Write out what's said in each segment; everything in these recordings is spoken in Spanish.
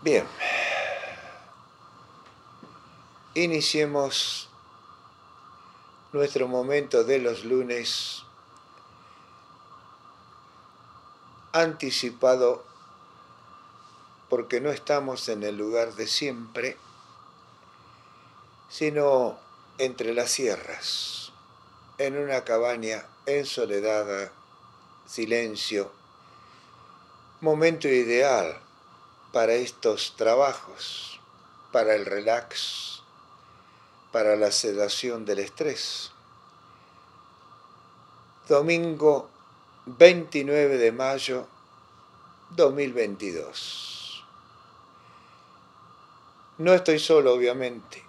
Bien. Iniciemos nuestro momento de los lunes anticipado porque no estamos en el lugar de siempre, sino entre las sierras, en una cabaña en soledad, silencio, momento ideal para estos trabajos, para el relax, para la sedación del estrés. Domingo 29 de mayo 2022. No estoy solo, obviamente.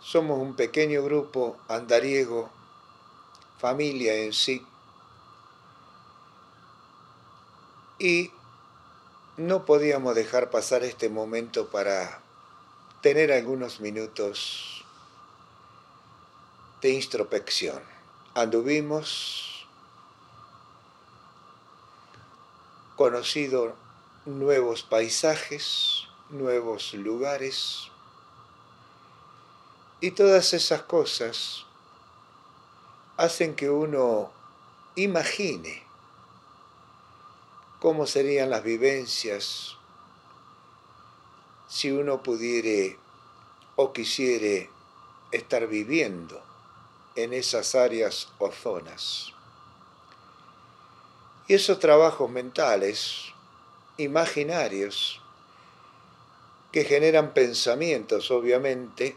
Somos un pequeño grupo andariego, familia en sí. Y no podíamos dejar pasar este momento para tener algunos minutos de introspección. Anduvimos, conocido nuevos paisajes, nuevos lugares, y todas esas cosas hacen que uno imagine cómo serían las vivencias si uno pudiera o quisiera estar viviendo en esas áreas o zonas. Y esos trabajos mentales, imaginarios, que generan pensamientos, obviamente,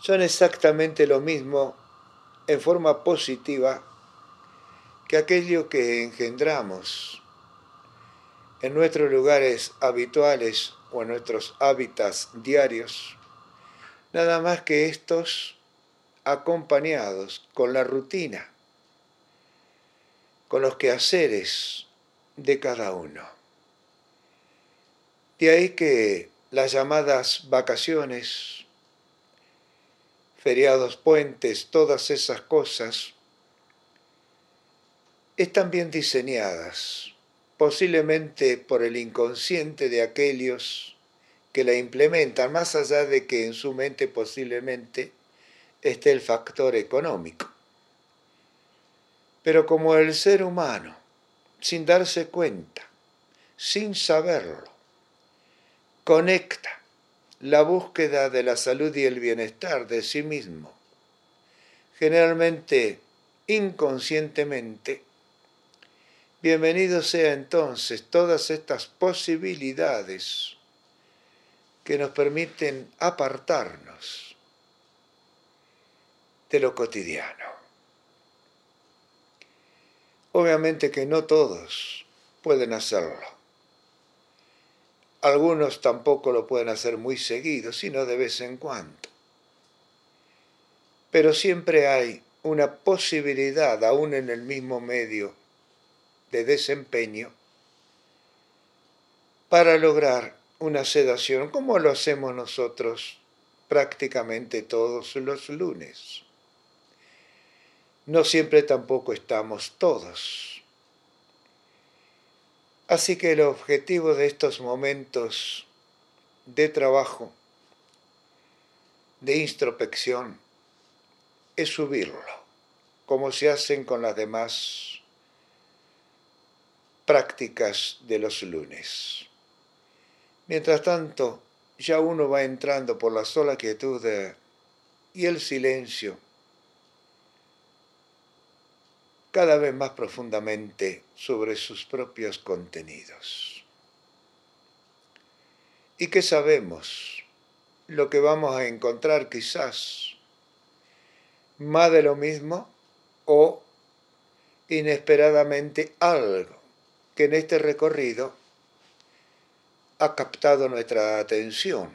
son exactamente lo mismo en forma positiva que aquello que engendramos en nuestros lugares habituales o en nuestros hábitats diarios, nada más que estos acompañados con la rutina, con los quehaceres de cada uno. De ahí que las llamadas vacaciones, feriados, puentes, todas esas cosas, están bien diseñadas, posiblemente por el inconsciente de aquellos que la implementan, más allá de que en su mente posiblemente esté el factor económico. Pero como el ser humano, sin darse cuenta, sin saberlo, conecta la búsqueda de la salud y el bienestar de sí mismo, generalmente inconscientemente, bienvenido sea entonces todas estas posibilidades que nos permiten apartarnos de lo cotidiano. Obviamente que no todos pueden hacerlo. Algunos tampoco lo pueden hacer muy seguido, sino de vez en cuando. Pero siempre hay una posibilidad, aún en el mismo medio de desempeño, para lograr una sedación como lo hacemos nosotros prácticamente todos los lunes. No siempre tampoco estamos todos. Así que el objetivo de estos momentos de trabajo, de introspección, es subirlo, como se hacen con las demás prácticas de los lunes. Mientras tanto, ya uno va entrando por la sola quietud y el silencio cada vez más profundamente sobre sus propios contenidos. ¿Y qué sabemos? Lo que vamos a encontrar quizás más de lo mismo o inesperadamente algo que en este recorrido ha captado nuestra atención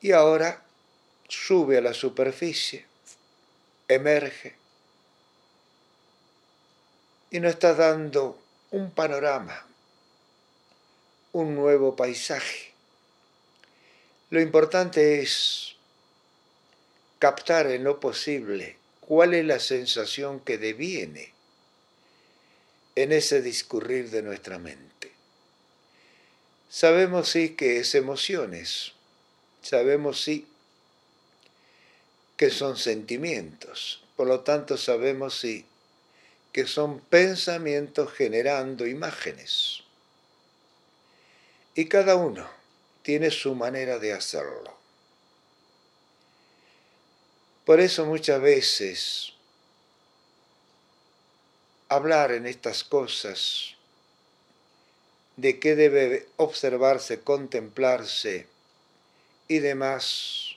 y ahora sube a la superficie, emerge y nos está dando un panorama, un nuevo paisaje. Lo importante es captar en lo posible cuál es la sensación que deviene en ese discurrir de nuestra mente. Sabemos sí que es emociones, sabemos sí que son sentimientos, por lo tanto sabemos sí que son pensamientos generando imágenes. Y cada uno tiene su manera de hacerlo. Por eso muchas veces hablar en estas cosas de qué debe observarse, contemplarse y demás,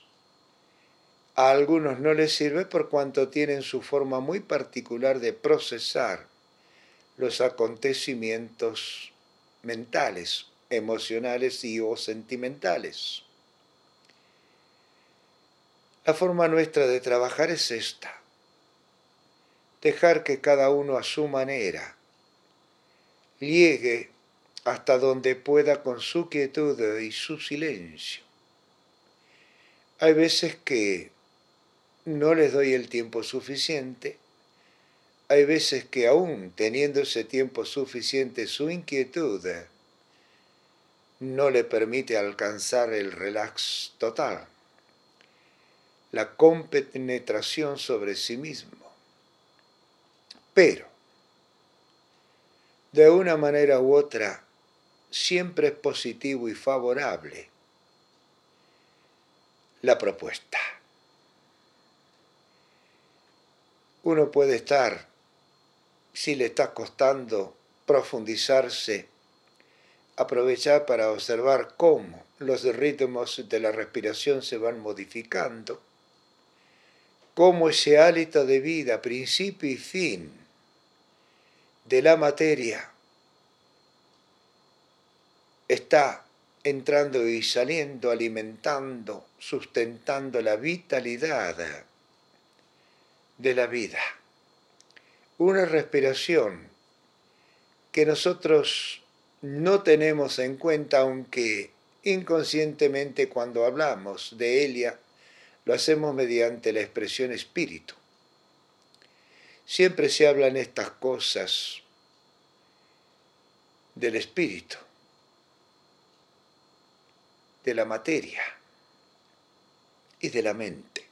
a algunos no les sirve por cuanto tienen su forma muy particular de procesar los acontecimientos mentales, emocionales y o sentimentales. La forma nuestra de trabajar es esta, dejar que cada uno a su manera llegue hasta donde pueda con su quietud y su silencio. Hay veces que no les doy el tiempo suficiente, hay veces que aún teniendo ese tiempo suficiente su inquietud no le permite alcanzar el relax total, la compenetración sobre sí mismo. Pero, de una manera u otra, siempre es positivo y favorable la propuesta. Uno puede estar, si le está costando profundizarse, aprovechar para observar cómo los ritmos de la respiración se van modificando, cómo ese hálito de vida, principio y fin de la materia, está entrando y saliendo, alimentando, sustentando la vitalidad de la vida. Una respiración que nosotros no tenemos en cuenta, aunque inconscientemente cuando hablamos de ella, lo hacemos mediante la expresión espíritu. Siempre se hablan estas cosas del espíritu de la materia y de la mente.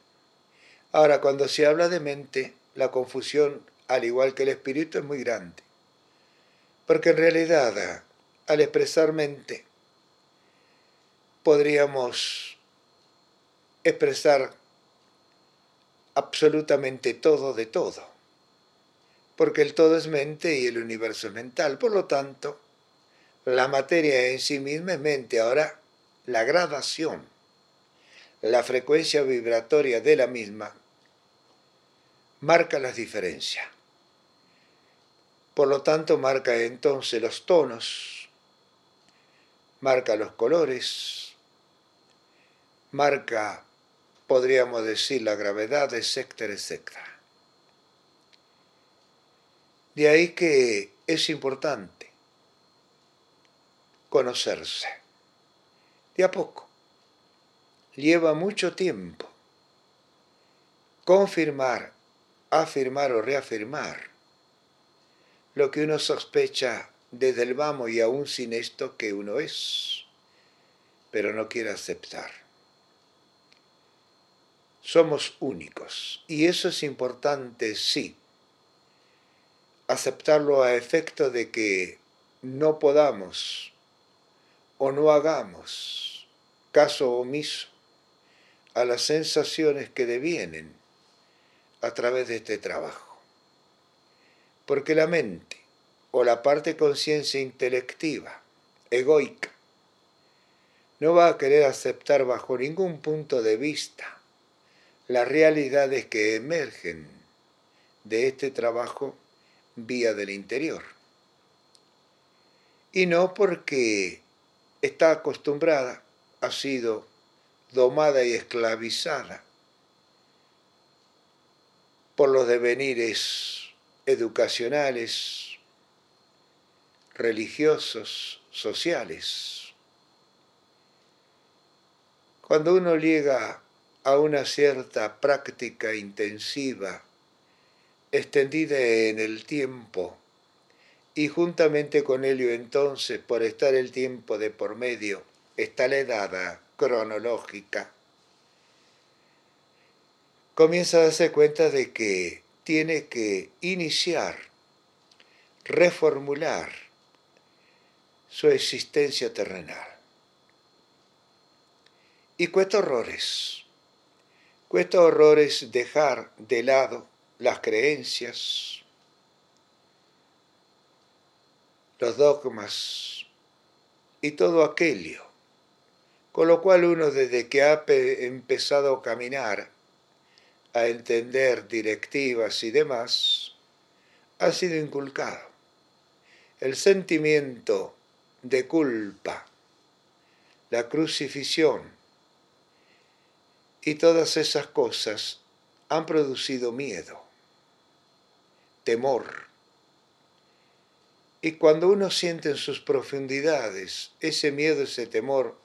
Ahora, cuando se habla de mente, la confusión, al igual que el espíritu, es muy grande. Porque en realidad, al expresar mente, podríamos expresar absolutamente todo de todo. Porque el todo es mente y el universo es mental. Por lo tanto, la materia en sí misma es mente. Ahora, la gradación, la frecuencia vibratoria de la misma, marca las diferencias. Por lo tanto, marca entonces los tonos, marca los colores, marca, podríamos decir, la gravedad, etcétera, etcétera. De ahí que es importante conocerse a poco. Lleva mucho tiempo confirmar, afirmar o reafirmar lo que uno sospecha desde el vamos y aún sin esto que uno es, pero no quiere aceptar. Somos únicos y eso es importante, sí, aceptarlo a efecto de que no podamos o no hagamos caso omiso a las sensaciones que devienen a través de este trabajo. Porque la mente o la parte conciencia intelectiva, egoica, no va a querer aceptar bajo ningún punto de vista las realidades que emergen de este trabajo vía del interior. Y no porque está acostumbrada ha sido domada y esclavizada por los devenires educacionales, religiosos, sociales. Cuando uno llega a una cierta práctica intensiva, extendida en el tiempo y juntamente con ello entonces, por estar el tiempo de por medio, está la edad cronológica, comienza a darse cuenta de que tiene que iniciar, reformular su existencia terrenal. Y cuesta horrores, cuesta horrores dejar de lado las creencias, los dogmas y todo aquello, con lo cual uno desde que ha empezado a caminar, a entender directivas y demás, ha sido inculcado. El sentimiento de culpa, la crucifixión y todas esas cosas han producido miedo, temor. Y cuando uno siente en sus profundidades ese miedo, ese temor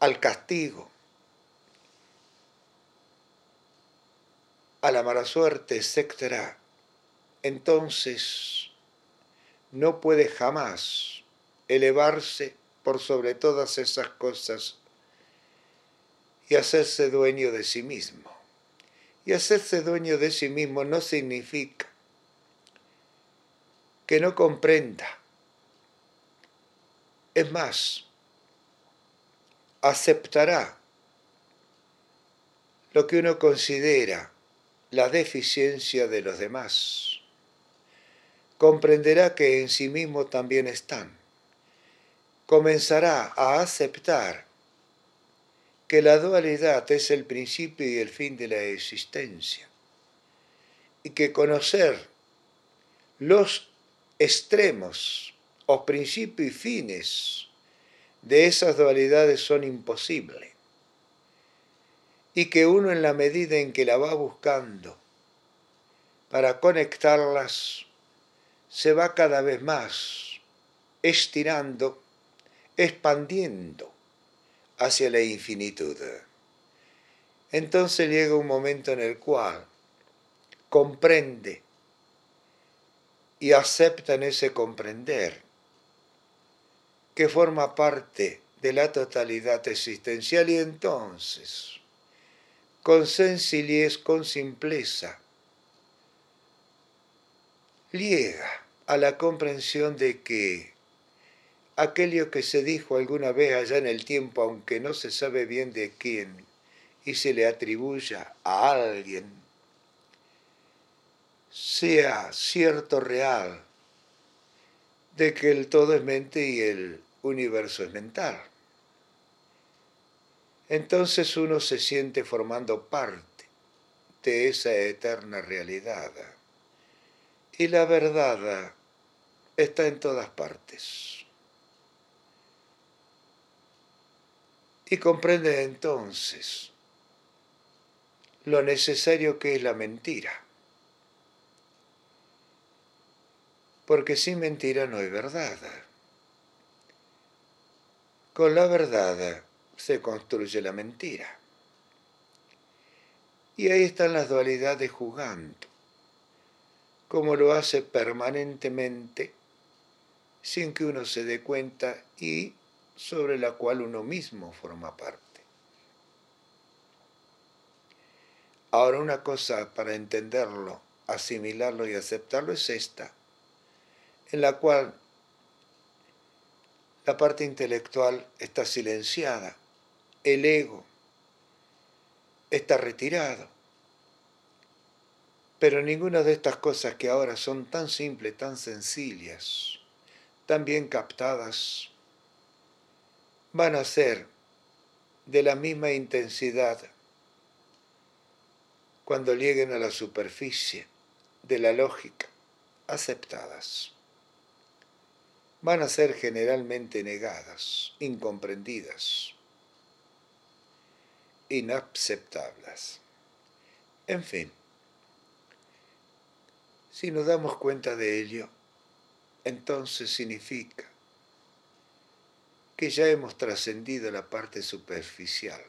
al castigo, a la mala suerte, etc., entonces no puede jamás elevarse por sobre todas esas cosas y hacerse dueño de sí mismo. Y hacerse dueño de sí mismo no significa que no comprenda. Es más, aceptará lo que uno considera la deficiencia de los demás. Comprenderá que en sí mismo también están. Comenzará a aceptar que la dualidad es el principio y el fin de la existencia y que conocer los extremos o principios y fines de esas dualidades son imposibles y que uno en la medida en que la va buscando para conectarlas, se va cada vez más estirando, expandiendo hacia la infinitud. Entonces llega un momento en el cual comprende y acepta en ese comprender que forma parte de la totalidad existencial y entonces con sencillez, con simpleza, llega a la comprensión de que aquello que se dijo alguna vez allá en el tiempo, aunque no se sabe bien de quién, y se le atribuya a alguien, sea cierto real de que el todo es mente y el universo es mental entonces uno se siente formando parte de esa eterna realidad. Y la verdad está en todas partes. Y comprende entonces lo necesario que es la mentira. Porque sin mentira no hay verdad. Con la verdad se construye la mentira. Y ahí están las dualidades jugando, como lo hace permanentemente, sin que uno se dé cuenta y sobre la cual uno mismo forma parte. Ahora una cosa para entenderlo, asimilarlo y aceptarlo es esta, en la cual la parte intelectual está silenciada el ego está retirado. Pero ninguna de estas cosas que ahora son tan simples, tan sencillas, tan bien captadas, van a ser de la misma intensidad cuando lleguen a la superficie de la lógica, aceptadas. Van a ser generalmente negadas, incomprendidas inaceptables. En fin, si nos damos cuenta de ello, entonces significa que ya hemos trascendido la parte superficial.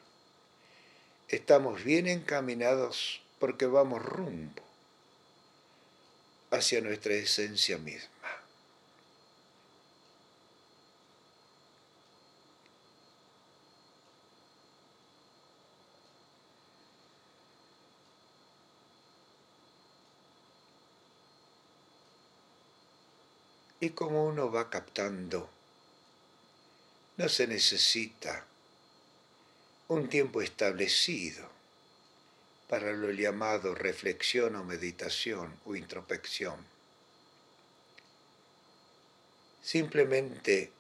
Estamos bien encaminados porque vamos rumbo hacia nuestra esencia misma. Y como uno va captando, no se necesita un tiempo establecido para lo llamado reflexión o meditación o introspección. Simplemente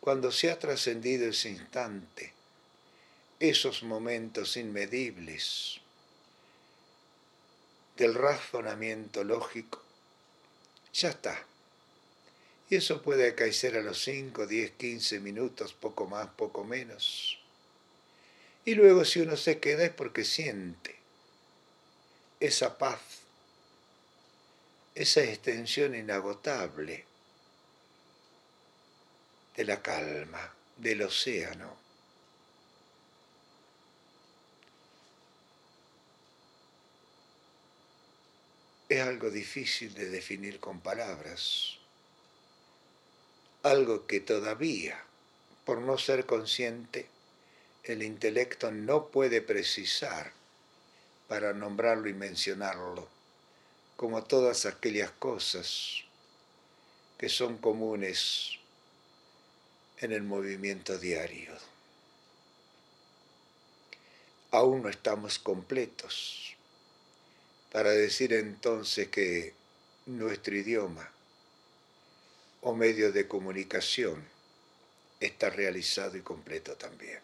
cuando se ha trascendido ese instante, esos momentos inmedibles del razonamiento lógico, ya está. Y eso puede acaecer a los 5, 10, 15 minutos, poco más, poco menos. Y luego si uno se queda es porque siente esa paz, esa extensión inagotable de la calma, del océano. Es algo difícil de definir con palabras algo que todavía, por no ser consciente, el intelecto no puede precisar para nombrarlo y mencionarlo, como todas aquellas cosas que son comunes en el movimiento diario. Aún no estamos completos para decir entonces que nuestro idioma o medio de comunicación está realizado y completo también.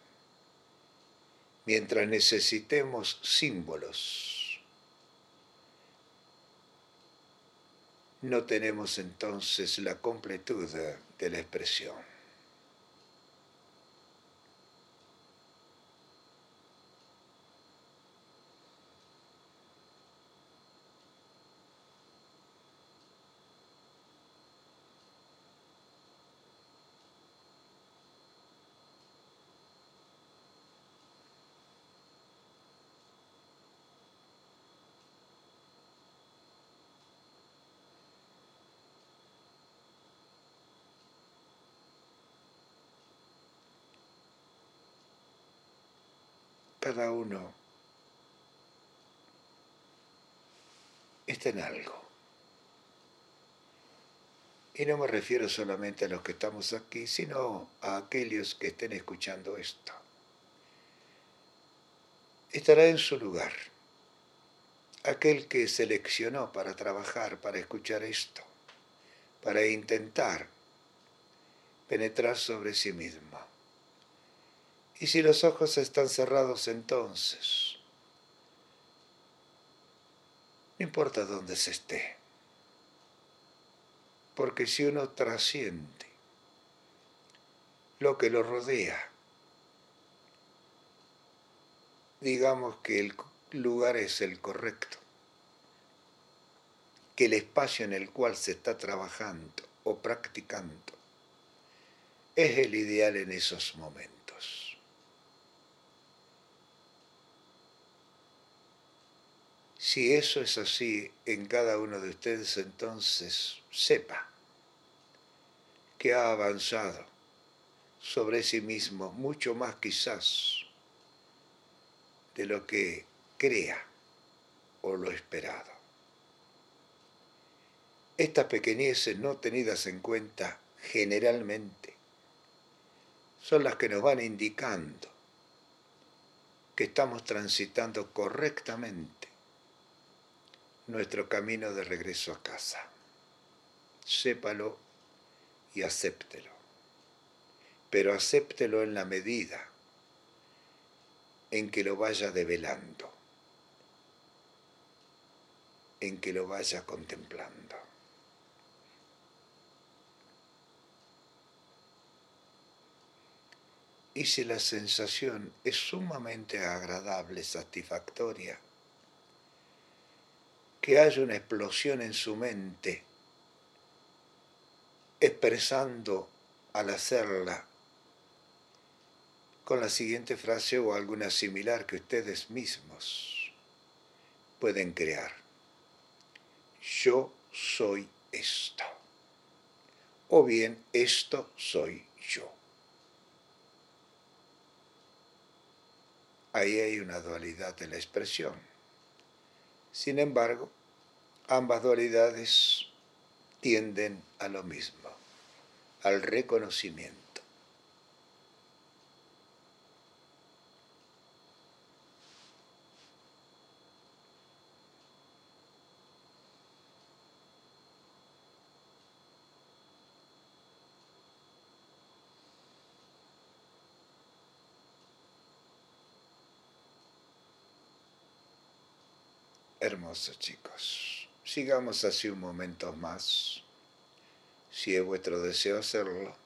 Mientras necesitemos símbolos, no tenemos entonces la completud de la expresión. Cada uno está en algo. Y no me refiero solamente a los que estamos aquí, sino a aquellos que estén escuchando esto. Estará en su lugar aquel que seleccionó para trabajar, para escuchar esto, para intentar penetrar sobre sí mismo. Y si los ojos están cerrados entonces, no importa dónde se esté, porque si uno trasciende lo que lo rodea, digamos que el lugar es el correcto, que el espacio en el cual se está trabajando o practicando es el ideal en esos momentos. Si eso es así en cada uno de ustedes, entonces sepa que ha avanzado sobre sí mismo mucho más quizás de lo que crea o lo esperado. Estas pequeñeces no tenidas en cuenta generalmente son las que nos van indicando que estamos transitando correctamente nuestro camino de regreso a casa. Sépalo y acéptelo, pero acéptelo en la medida en que lo vaya develando, en que lo vaya contemplando. Y si la sensación es sumamente agradable, satisfactoria, que haya una explosión en su mente, expresando al hacerla con la siguiente frase o alguna similar que ustedes mismos pueden crear. Yo soy esto. O bien esto soy yo. Ahí hay una dualidad de la expresión. Sin embargo, ambas dualidades tienden a lo mismo, al reconocimiento. Hermosos chicos, sigamos así un momento más, si es vuestro deseo hacerlo.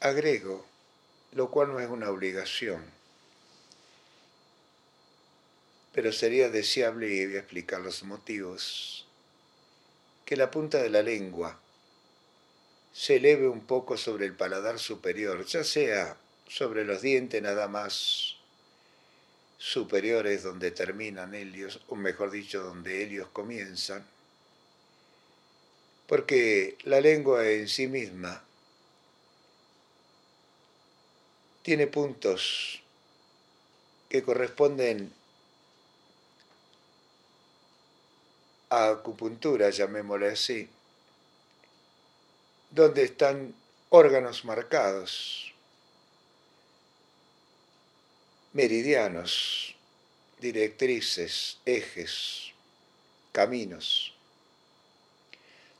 Agrego, lo cual no es una obligación, pero sería deseable y voy a explicar los motivos que la punta de la lengua se eleve un poco sobre el paladar superior, ya sea sobre los dientes nada más superiores donde terminan helios, o mejor dicho, donde helios comienzan, porque la lengua en sí misma tiene puntos que corresponden acupuntura, llamémosle así, donde están órganos marcados, meridianos, directrices, ejes, caminos.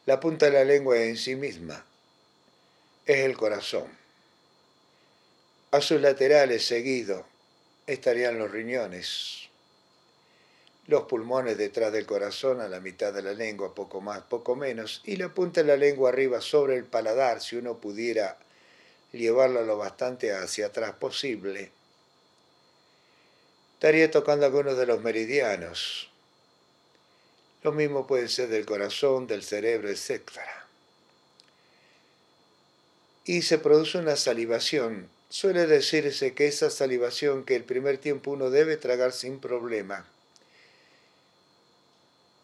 La punta de la lengua en sí misma es el corazón. A sus laterales seguido estarían los riñones, los pulmones detrás del corazón, a la mitad de la lengua, poco más, poco menos, y la punta de la lengua arriba sobre el paladar, si uno pudiera llevarlo lo bastante hacia atrás posible, estaría tocando algunos de los meridianos. Lo mismo puede ser del corazón, del cerebro, etc. Y se produce una salivación. Suele decirse que esa salivación que el primer tiempo uno debe tragar sin problema,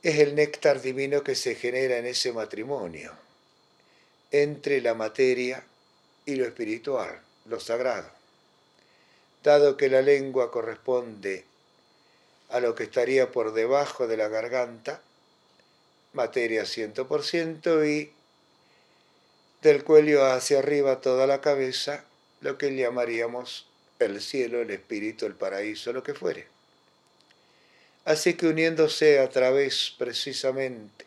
es el néctar divino que se genera en ese matrimonio entre la materia y lo espiritual, lo sagrado. Dado que la lengua corresponde a lo que estaría por debajo de la garganta, materia 100%, y del cuello hacia arriba toda la cabeza, lo que llamaríamos el cielo, el espíritu, el paraíso, lo que fuere. Así que uniéndose a través precisamente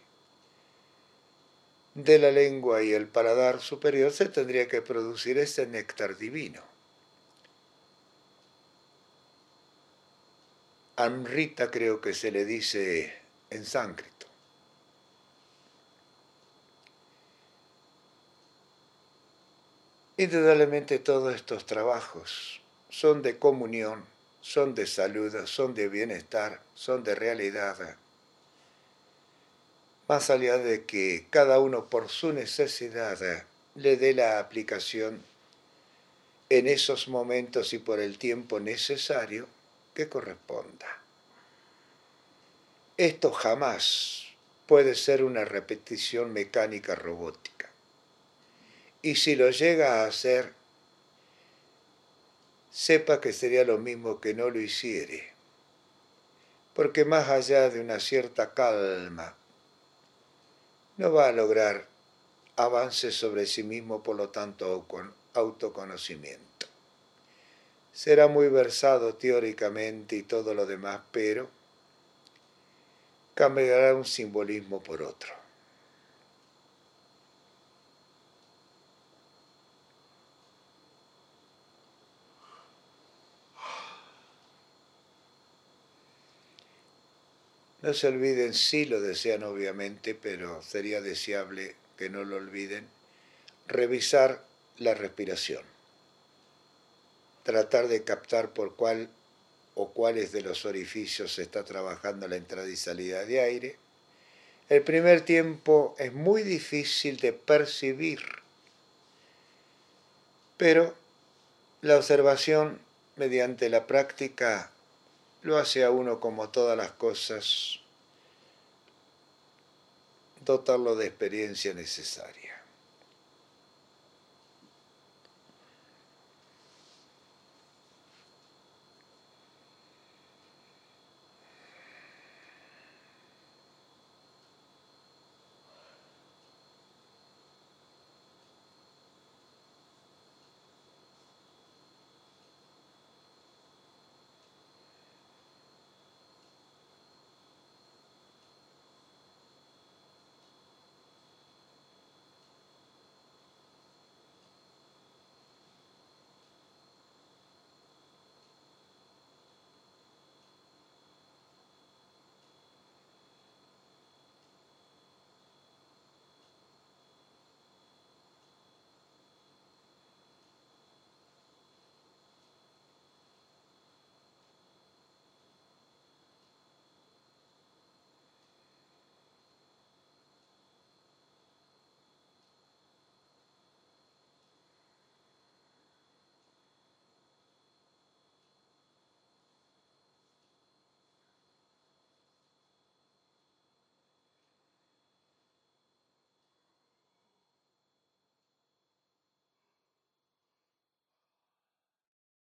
de la lengua y el paladar superior se tendría que producir ese néctar divino. Amrita creo que se le dice en sánscrito. Indudablemente todos estos trabajos son de comunión son de salud, son de bienestar, son de realidad. Más allá de que cada uno por su necesidad le dé la aplicación en esos momentos y por el tiempo necesario que corresponda. Esto jamás puede ser una repetición mecánica robótica. Y si lo llega a hacer, sepa que sería lo mismo que no lo hiciere, porque más allá de una cierta calma, no va a lograr avance sobre sí mismo, por lo tanto, con autoconocimiento. Será muy versado teóricamente y todo lo demás, pero cambiará un simbolismo por otro. No se olviden, si lo desean obviamente, pero sería deseable que no lo olviden, revisar la respiración. Tratar de captar por cuál o cuáles de los orificios se está trabajando la entrada y salida de aire. El primer tiempo es muy difícil de percibir Pero la observación mediante la práctica lo hace a uno como todas las cosas, dotarlo de experiencia necesaria.